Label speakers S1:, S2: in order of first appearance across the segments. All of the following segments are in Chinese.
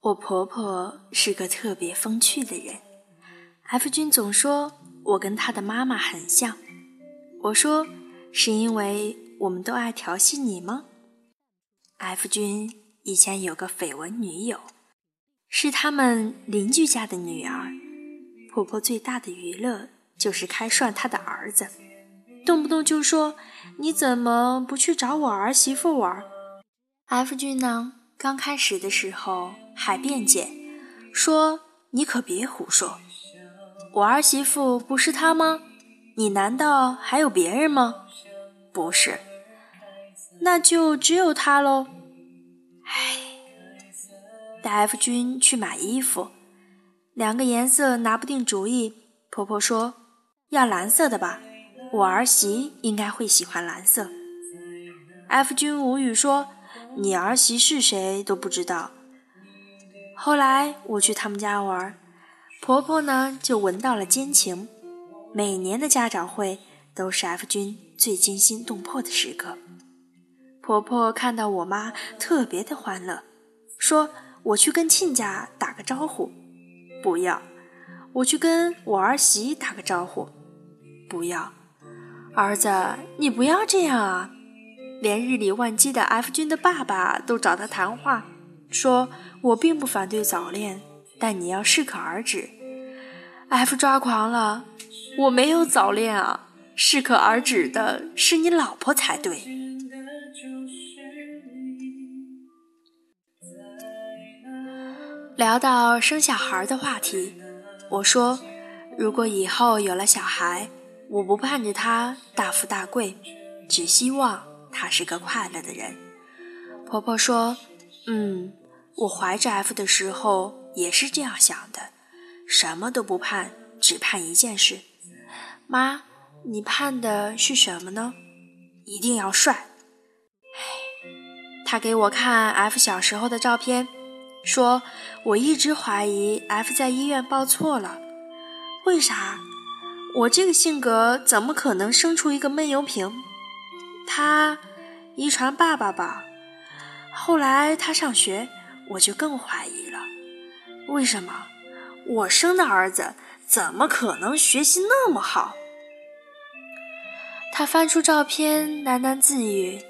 S1: 我婆婆是个特别风趣的人，F 君总说我跟她的妈妈很像。我说是因为我们都爱调戏你吗？F 君以前有个绯闻女友，是他们邻居家的女儿。婆婆最大的娱乐就是开涮她的儿子，动不动就说你怎么不去找我儿媳妇玩？F 君呢，刚开始的时候。还辩解说：“你可别胡说，我儿媳妇不是她吗？你难道还有别人吗？不是，那就只有她喽。”唉，带 F 君去买衣服，两个颜色拿不定主意。婆婆说：“要蓝色的吧，我儿媳应该会喜欢蓝色。”F 君无语说：“你儿媳是谁都不知道。”后来我去他们家玩，婆婆呢就闻到了奸情。每年的家长会都是 F 君最惊心动魄的时刻。婆婆看到我妈特别的欢乐，说：“我去跟亲家打个招呼。”不要，我去跟我儿媳打个招呼。不要，儿子，你不要这样啊！连日理万机的 F 君的爸爸都找他谈话。说：“我并不反对早恋，但你要适可而止。”F 抓狂了，我没有早恋啊，适可而止的是你老婆才对。聊到生小孩的话题，我说：“如果以后有了小孩，我不盼着他大富大贵，只希望他是个快乐的人。”婆婆说。嗯，我怀着 F 的时候也是这样想的，什么都不盼，只盼一件事。妈，你盼的是什么呢？一定要帅。唉，他给我看 F 小时候的照片，说我一直怀疑 F 在医院抱错了。为啥？我这个性格怎么可能生出一个闷油瓶？他遗传爸爸吧。后来他上学，我就更怀疑了。为什么我生的儿子怎么可能学习那么好？他翻出照片，喃喃自语：“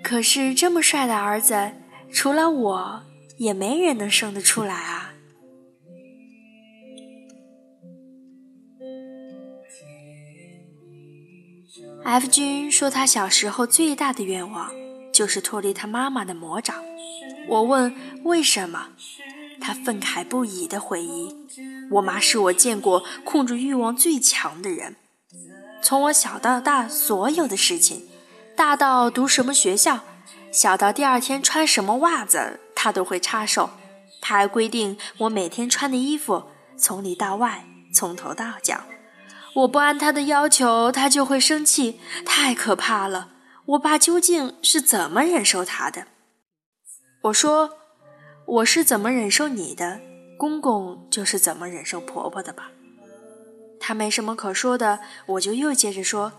S1: 可是这么帅的儿子，除了我，也没人能生得出来啊。”F 君说，他小时候最大的愿望。就是脱离他妈妈的魔掌。我问为什么，他愤慨不已地回忆：“我妈是我见过控制欲望最强的人。从我小到大，所有的事情，大到读什么学校，小到第二天穿什么袜子，她都会插手。她还规定我每天穿的衣服从里到外，从头到脚。我不按她的要求，她就会生气，太可怕了。”我爸究竟是怎么忍受他的？我说，我是怎么忍受你的，公公就是怎么忍受婆婆的吧。他没什么可说的，我就又接着说，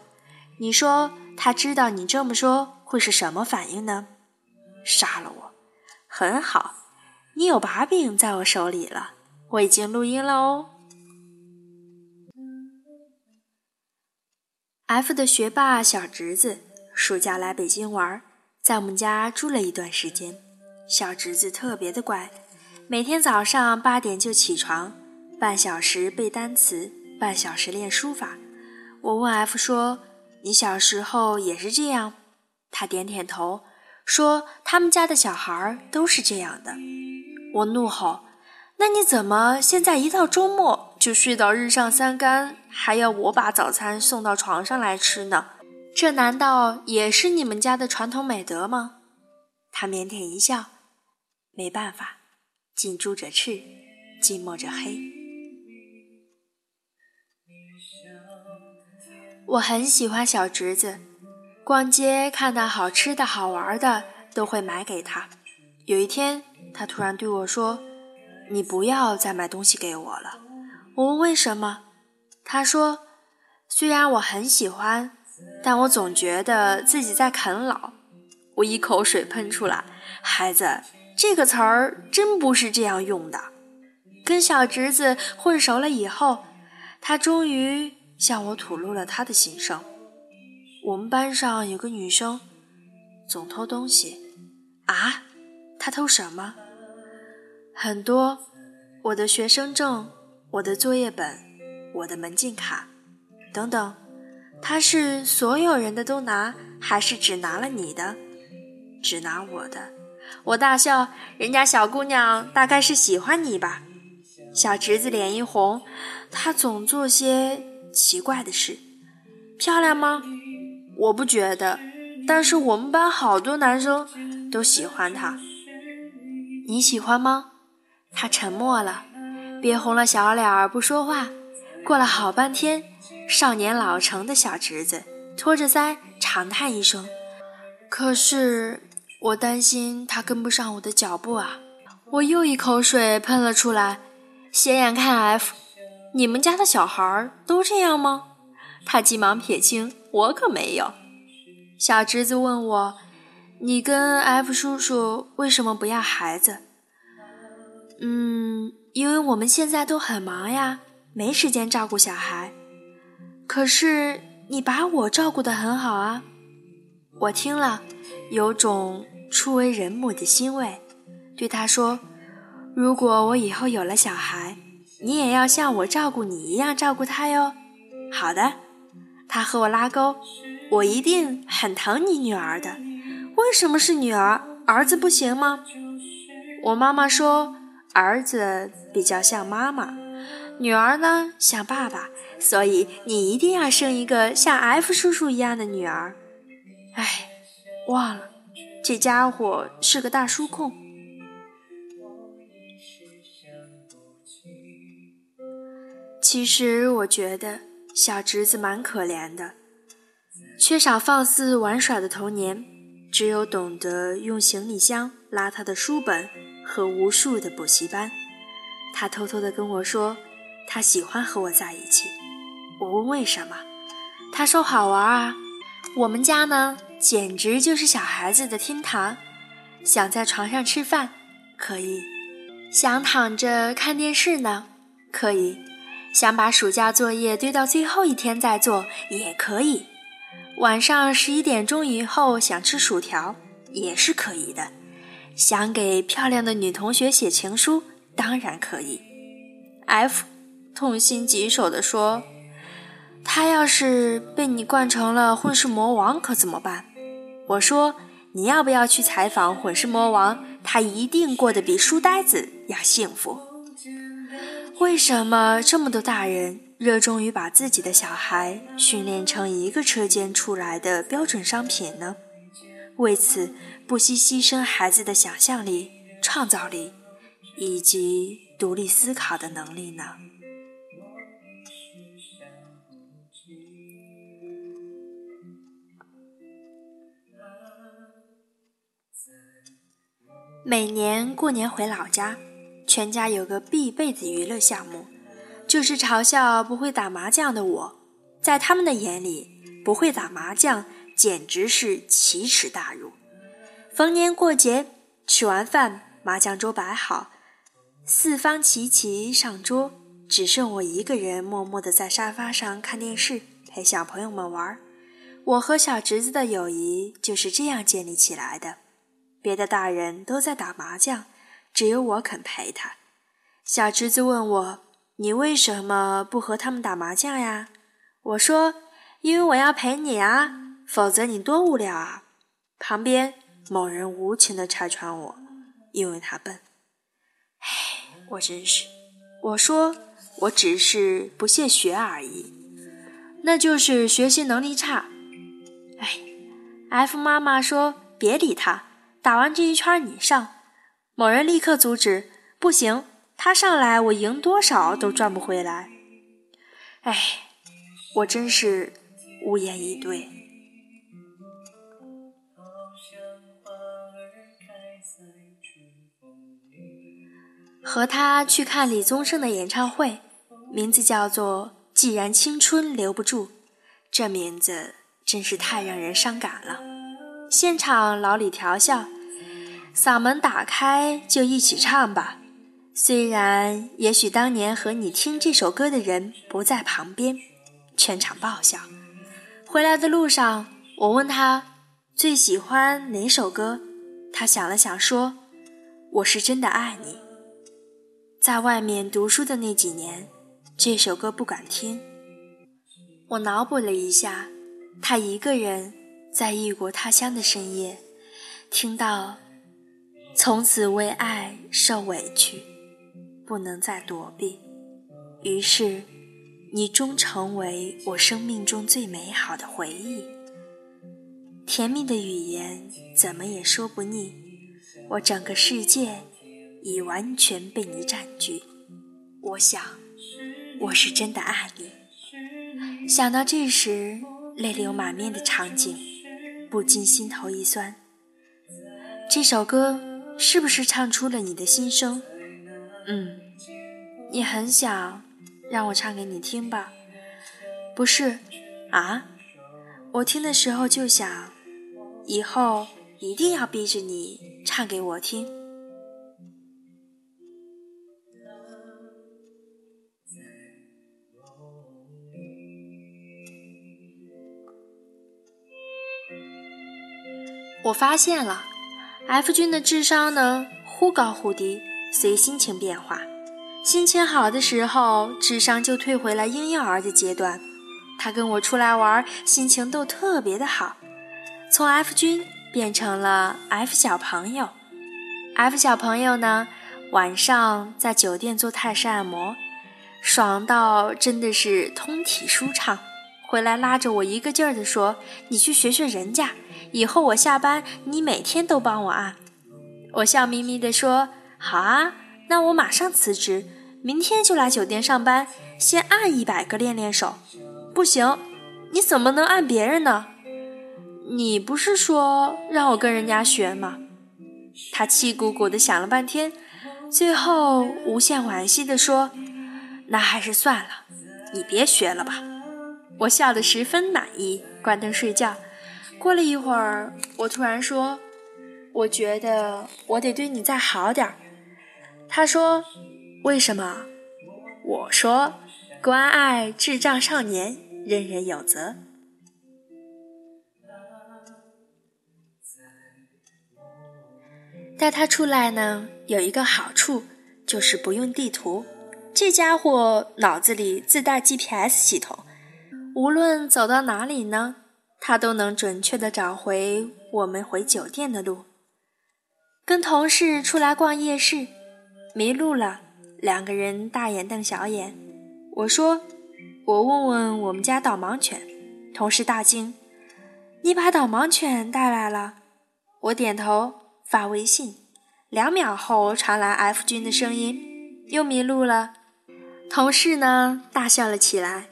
S1: 你说他知道你这么说会是什么反应呢？杀了我，很好，你有把柄在我手里了，我已经录音了哦。F 的学霸小侄子。暑假来北京玩，在我们家住了一段时间。小侄子特别的乖，每天早上八点就起床，半小时背单词，半小时练书法。我问 F 说：“你小时候也是这样？”他点点头，说：“他们家的小孩都是这样的。”我怒吼：“那你怎么现在一到周末就睡到日上三竿，还要我把早餐送到床上来吃呢？”这难道也是你们家的传统美德吗？他腼腆一笑，没办法，近朱者赤，近墨者黑。我很喜欢小侄子，逛街看到好吃的好玩的都会买给他。有一天，他突然对我说：“你不要再买东西给我了。”我问为什么，他说：“虽然我很喜欢。”但我总觉得自己在啃老。我一口水喷出来，孩子，这个词儿真不是这样用的。跟小侄子混熟了以后，他终于向我吐露了他的心声。我们班上有个女生，总偷东西。啊？她偷什么？很多，我的学生证，我的作业本，我的门禁卡，等等。他是所有人的都拿，还是只拿了你的？只拿我的，我大笑。人家小姑娘大概是喜欢你吧？小侄子脸一红，他总做些奇怪的事。漂亮吗？我不觉得，但是我们班好多男生都喜欢她。你喜欢吗？他沉默了，憋红了小脸儿不说话。过了好半天，少年老成的小侄子托着腮长叹一声：“可是。”我担心他跟不上我的脚步啊！我又一口水喷了出来。斜眼看 F，你们家的小孩儿都这样吗？他急忙撇清，我可没有。小侄子问我：“你跟 F 叔叔为什么不要孩子？”嗯，因为我们现在都很忙呀，没时间照顾小孩。可是你把我照顾得很好啊！我听了。有种初为人母的欣慰，对他说：“如果我以后有了小孩，你也要像我照顾你一样照顾他哟。”好的，他和我拉钩，我一定很疼你女儿的。为什么是女儿，儿子不行吗？我妈妈说，儿子比较像妈妈，女儿呢像爸爸，所以你一定要生一个像 F 叔叔一样的女儿。哎。忘了，这家伙是个大叔控。其实我觉得小侄子蛮可怜的，缺少放肆玩耍的童年，只有懂得用行李箱拉他的书本和无数的补习班。他偷偷的跟我说，他喜欢和我在一起。我问为什么，他说好玩啊。我们家呢？简直就是小孩子的天堂，想在床上吃饭，可以；想躺着看电视呢，可以；想把暑假作业堆到最后一天再做，也可以；晚上十一点钟以后想吃薯条，也是可以的；想给漂亮的女同学写情书，当然可以。F 痛心疾首地说。他要是被你惯成了混世魔王，可怎么办？我说，你要不要去采访混世魔王？他一定过得比书呆子要幸福。为什么这么多大人热衷于把自己的小孩训练成一个车间出来的标准商品呢？为此不惜牺牲孩子的想象力、创造力以及独立思考的能力呢？每年过年回老家，全家有个必备的娱乐项目，就是嘲笑不会打麻将的我。在他们的眼里，不会打麻将简直是奇耻大辱。逢年过节，吃完饭，麻将桌摆好，四方齐齐上桌，只剩我一个人默默地在沙发上看电视，陪小朋友们玩。我和小侄子的友谊就是这样建立起来的。别的大人都在打麻将，只有我肯陪他。小侄子问我：“你为什么不和他们打麻将呀？”我说：“因为我要陪你啊，否则你多无聊啊。”旁边某人无情地拆穿我：“因为他笨。”唉，我真是……我说我只是不屑学而已，那就是学习能力差。唉，F 妈妈说：“别理他。”打完这一圈你上，某人立刻阻止，不行，他上来我赢多少都赚不回来。哎，我真是无言以对。和他去看李宗盛的演唱会，名字叫做《既然青春留不住》，这名字真是太让人伤感了。现场老李调笑，嗓门打开就一起唱吧。虽然也许当年和你听这首歌的人不在旁边，全场爆笑。回来的路上，我问他最喜欢哪首歌，他想了想说：“我是真的爱你。”在外面读书的那几年，这首歌不敢听。我脑补了一下，他一个人在异国他乡的深夜，听到“从此为爱受委屈”。不能再躲避，于是，你终成为我生命中最美好的回忆。甜蜜的语言怎么也说不腻，我整个世界已完全被你占据。我想，我是真的爱你。想到这时泪流满面的场景，不禁心头一酸。这首歌是不是唱出了你的心声？嗯，你很想让我唱给你听吧？不是啊，我听的时候就想，以后一定要逼着你唱给我听。我发现了，F 君的智商呢，忽高忽低。随心情变化，心情好的时候，智商就退回了婴幼儿的阶段。他跟我出来玩，心情都特别的好，从 F 君变成了 F 小朋友。F 小朋友呢，晚上在酒店做泰式按摩，爽到真的是通体舒畅。回来拉着我一个劲儿的说：“你去学学人家，以后我下班你每天都帮我按。”我笑眯眯的说。好啊，那我马上辞职，明天就来酒店上班，先按一百个练练手。不行，你怎么能按别人呢？你不是说让我跟人家学吗？他气鼓鼓的想了半天，最后无限惋惜的说：“那还是算了，你别学了吧。”我笑得十分满意，关灯睡觉。过了一会儿，我突然说：“我觉得我得对你再好点儿。”他说：“为什么？”我说：“关爱智障少年，人人有责。”带他出来呢，有一个好处，就是不用地图。这家伙脑子里自带 GPS 系统，无论走到哪里呢，他都能准确的找回我们回酒店的路。跟同事出来逛夜市。迷路了，两个人大眼瞪小眼。我说：“我问问我们家导盲犬。”同事大惊：“你把导盲犬带来了？”我点头发微信。两秒后传来 F 君的声音：“又迷路了。”同事呢大笑了起来。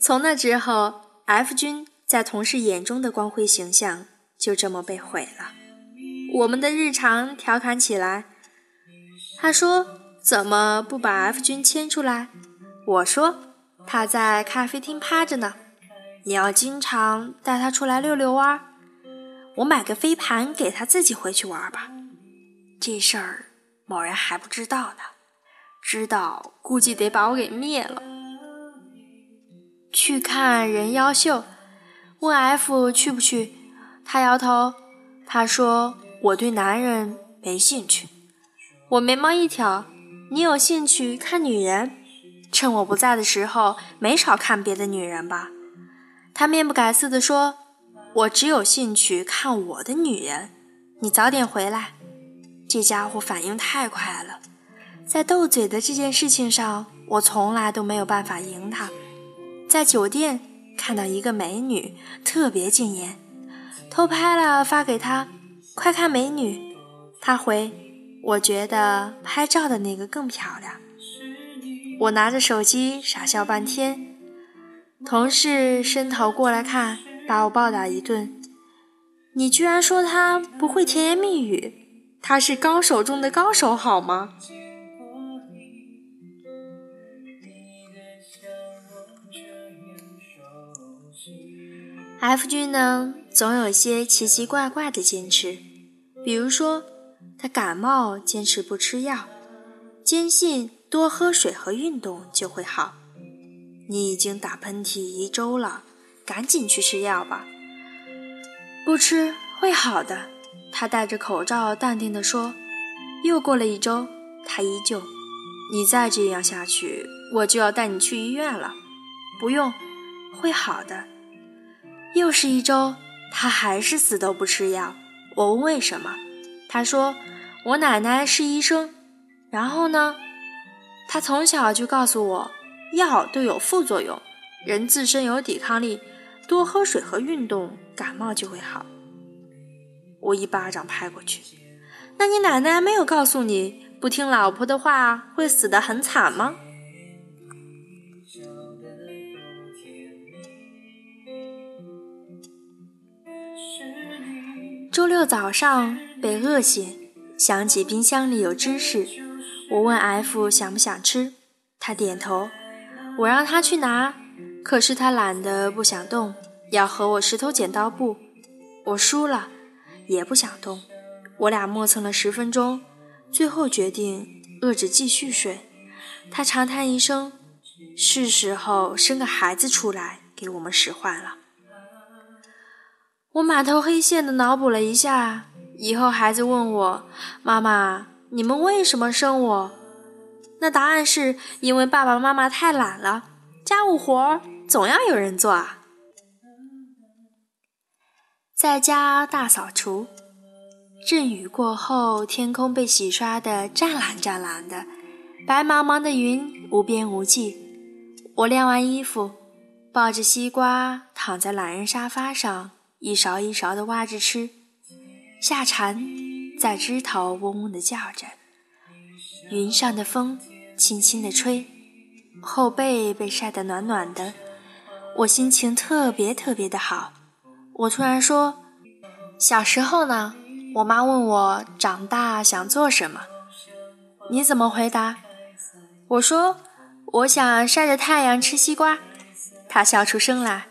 S1: 从那之后，F 君在同事眼中的光辉形象就这么被毁了。我们的日常调侃起来。他说：“怎么不把 F 君牵出来？”我说：“他在咖啡厅趴着呢，你要经常带他出来溜溜弯儿。我买个飞盘给他自己回去玩吧。这事儿某人还不知道呢，知道估计得把我给灭了。”去看人妖秀，问 F 去不去？他摇头，他说：“我对男人没兴趣。”我眉毛一挑，你有兴趣看女人？趁我不在的时候，没少看别的女人吧？他面不改色地说：“我只有兴趣看我的女人。你早点回来。”这家伙反应太快了，在斗嘴的这件事情上，我从来都没有办法赢他。在酒店看到一个美女，特别惊艳，偷拍了发给他，快看美女。他回。我觉得拍照的那个更漂亮。我拿着手机傻笑半天，同事伸头过来看，把我暴打一顿。你居然说他不会甜言蜜语？他是高手中的高手，好吗？F 君呢，总有些奇奇怪怪的坚持，比如说，他感冒坚持不吃药，坚信多喝水和运动就会好。你已经打喷嚏一周了，赶紧去吃药吧。不吃会好的，他戴着口罩淡定地说。又过了一周，他依旧。你再这样下去，我就要带你去医院了。不用，会好的。又是一周，他还是死都不吃药。我问为什么，他说我奶奶是医生。然后呢，他从小就告诉我，药都有副作用，人自身有抵抗力，多喝水和运动，感冒就会好。我一巴掌拍过去。那你奶奶没有告诉你，不听老婆的话会死得很惨吗？六早上被饿醒，想起冰箱里有芝士，我问 F 想不想吃，他点头。我让他去拿，可是他懒得不想动，要和我石头剪刀布。我输了，也不想动。我俩磨蹭了十分钟，最后决定饿着继续睡。他长叹一声：“是时候生个孩子出来给我们使唤了。”我满头黑线的脑补了一下，以后孩子问我：“妈妈，你们为什么生我？”那答案是因为爸爸妈妈太懒了，家务活总要有人做啊。在家大扫除。阵雨过后，天空被洗刷的湛蓝湛蓝的，白茫茫的云无边无际。我晾完衣服，抱着西瓜躺在懒人沙发上，一勺一勺地挖着吃。夏蝉在枝头嗡嗡地叫着，云上的风轻轻地吹，后背被晒得暖暖的，我心情特别特别的好。我突然说：“小时候呢？”我妈问我长大想做什么，你怎么回答？我说我想晒着太阳吃西瓜。她笑出声来，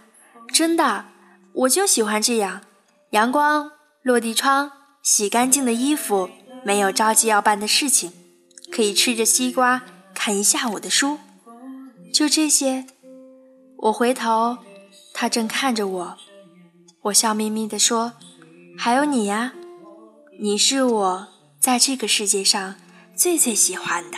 S1: 真的，我就喜欢这样，阳光、落地窗、洗干净的衣服，没有着急要办的事情，可以吃着西瓜看一下午的书，就这些。我回头，他正看着我，我笑眯眯地说：“还有你呀。”你是我在这个世界上最最喜欢的。